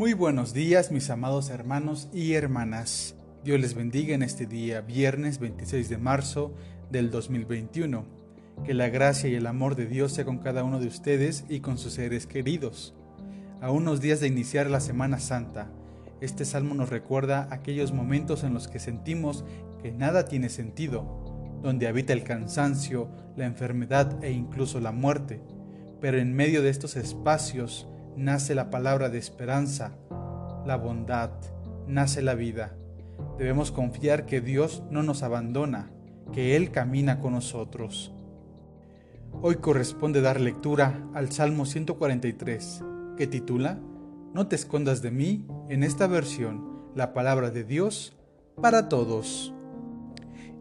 Muy buenos días mis amados hermanos y hermanas. Dios les bendiga en este día, viernes 26 de marzo del 2021. Que la gracia y el amor de Dios sea con cada uno de ustedes y con sus seres queridos. A unos días de iniciar la Semana Santa, este salmo nos recuerda aquellos momentos en los que sentimos que nada tiene sentido, donde habita el cansancio, la enfermedad e incluso la muerte. Pero en medio de estos espacios, nace la palabra de esperanza, la bondad, nace la vida. Debemos confiar que Dios no nos abandona, que Él camina con nosotros. Hoy corresponde dar lectura al Salmo 143, que titula No te escondas de mí, en esta versión, la palabra de Dios para todos.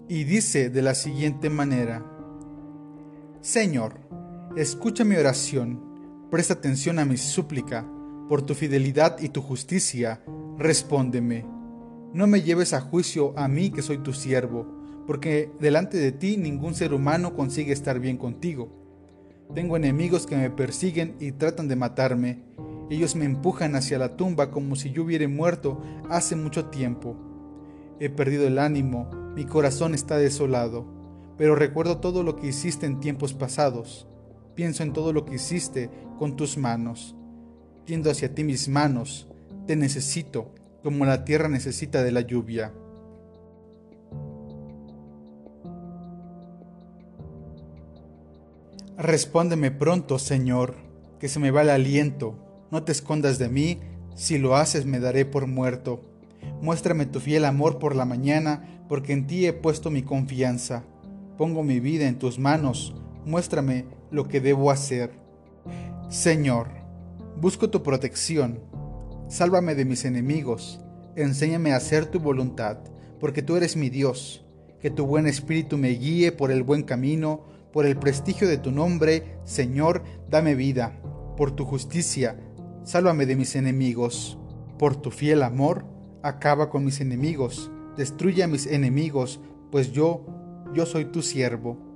Y dice de la siguiente manera, Señor, escucha mi oración Presta atención a mi súplica, por tu fidelidad y tu justicia, respóndeme. No me lleves a juicio a mí que soy tu siervo, porque delante de ti ningún ser humano consigue estar bien contigo. Tengo enemigos que me persiguen y tratan de matarme. Ellos me empujan hacia la tumba como si yo hubiera muerto hace mucho tiempo. He perdido el ánimo, mi corazón está desolado, pero recuerdo todo lo que hiciste en tiempos pasados pienso en todo lo que hiciste con tus manos. Tiendo hacia ti mis manos, te necesito, como la tierra necesita de la lluvia. Respóndeme pronto, Señor, que se me va el aliento. No te escondas de mí, si lo haces me daré por muerto. Muéstrame tu fiel amor por la mañana, porque en ti he puesto mi confianza. Pongo mi vida en tus manos, muéstrame lo que debo hacer. Señor, busco tu protección, sálvame de mis enemigos, enséñame a hacer tu voluntad, porque tú eres mi Dios, que tu buen espíritu me guíe por el buen camino, por el prestigio de tu nombre, Señor, dame vida, por tu justicia, sálvame de mis enemigos, por tu fiel amor, acaba con mis enemigos, destruye a mis enemigos, pues yo, yo soy tu siervo.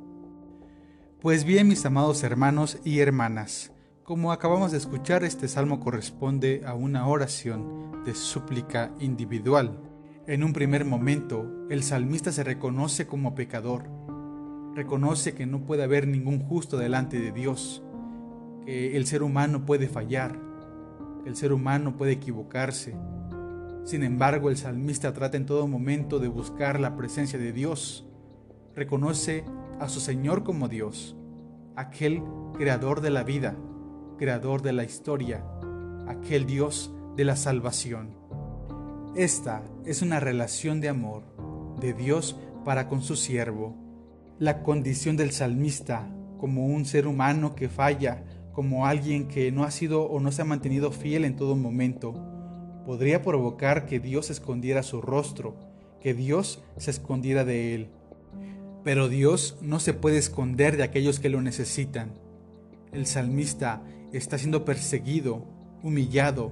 Pues bien, mis amados hermanos y hermanas, como acabamos de escuchar, este salmo corresponde a una oración de súplica individual. En un primer momento, el salmista se reconoce como pecador, reconoce que no puede haber ningún justo delante de Dios, que el ser humano puede fallar, que el ser humano puede equivocarse. Sin embargo, el salmista trata en todo momento de buscar la presencia de Dios, reconoce a su Señor como Dios, aquel creador de la vida, creador de la historia, aquel Dios de la salvación. Esta es una relación de amor de Dios para con su siervo. La condición del salmista como un ser humano que falla, como alguien que no ha sido o no se ha mantenido fiel en todo momento, podría provocar que Dios escondiera su rostro, que Dios se escondiera de él. Pero Dios no se puede esconder de aquellos que lo necesitan. El salmista está siendo perseguido, humillado.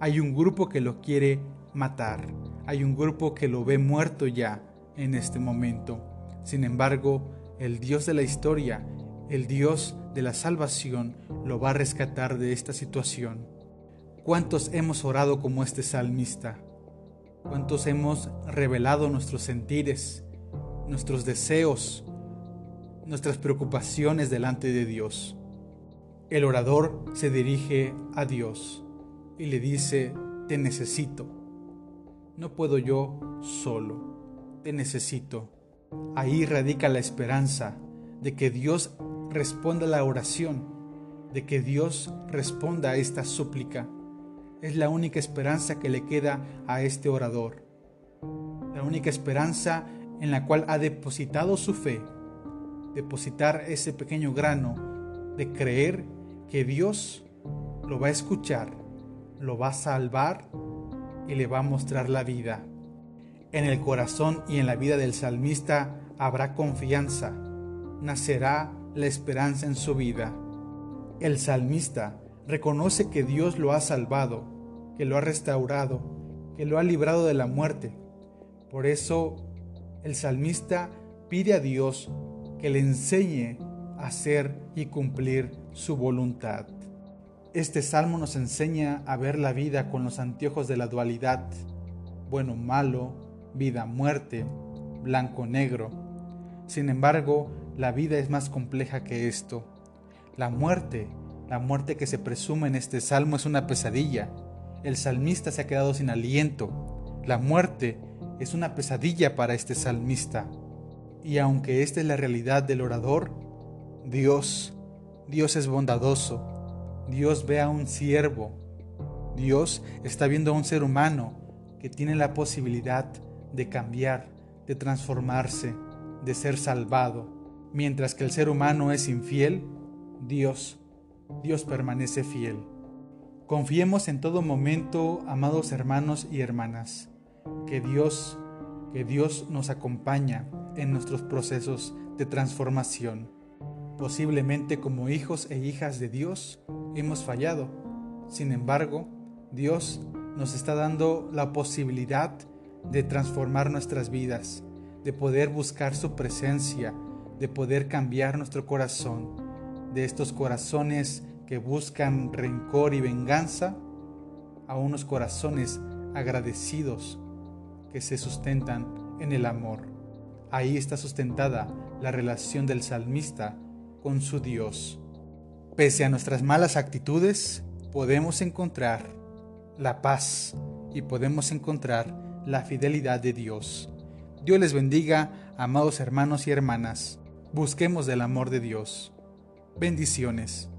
Hay un grupo que lo quiere matar. Hay un grupo que lo ve muerto ya en este momento. Sin embargo, el Dios de la historia, el Dios de la salvación, lo va a rescatar de esta situación. ¿Cuántos hemos orado como este salmista? ¿Cuántos hemos revelado nuestros sentires? Nuestros deseos, nuestras preocupaciones delante de Dios. El orador se dirige a Dios y le dice, te necesito. No puedo yo solo, te necesito. Ahí radica la esperanza de que Dios responda a la oración, de que Dios responda a esta súplica. Es la única esperanza que le queda a este orador. La única esperanza en la cual ha depositado su fe, depositar ese pequeño grano de creer que Dios lo va a escuchar, lo va a salvar y le va a mostrar la vida. En el corazón y en la vida del salmista habrá confianza, nacerá la esperanza en su vida. El salmista reconoce que Dios lo ha salvado, que lo ha restaurado, que lo ha librado de la muerte. Por eso el salmista pide a Dios que le enseñe a hacer y cumplir su voluntad. Este salmo nos enseña a ver la vida con los anteojos de la dualidad, bueno-malo, vida-muerte, blanco-negro. Sin embargo, la vida es más compleja que esto. La muerte, la muerte que se presume en este salmo es una pesadilla. El salmista se ha quedado sin aliento. La muerte es una pesadilla para este salmista. Y aunque esta es la realidad del orador, Dios, Dios es bondadoso. Dios ve a un siervo. Dios está viendo a un ser humano que tiene la posibilidad de cambiar, de transformarse, de ser salvado. Mientras que el ser humano es infiel, Dios, Dios permanece fiel. Confiemos en todo momento, amados hermanos y hermanas, que Dios, que Dios nos acompaña en nuestros procesos de transformación. Posiblemente como hijos e hijas de Dios hemos fallado. Sin embargo, Dios nos está dando la posibilidad de transformar nuestras vidas, de poder buscar su presencia, de poder cambiar nuestro corazón, de estos corazones que buscan rencor y venganza, a unos corazones agradecidos que se sustentan en el amor. Ahí está sustentada la relación del salmista con su Dios. Pese a nuestras malas actitudes, podemos encontrar la paz y podemos encontrar la fidelidad de Dios. Dios les bendiga, amados hermanos y hermanas. Busquemos del amor de Dios. Bendiciones.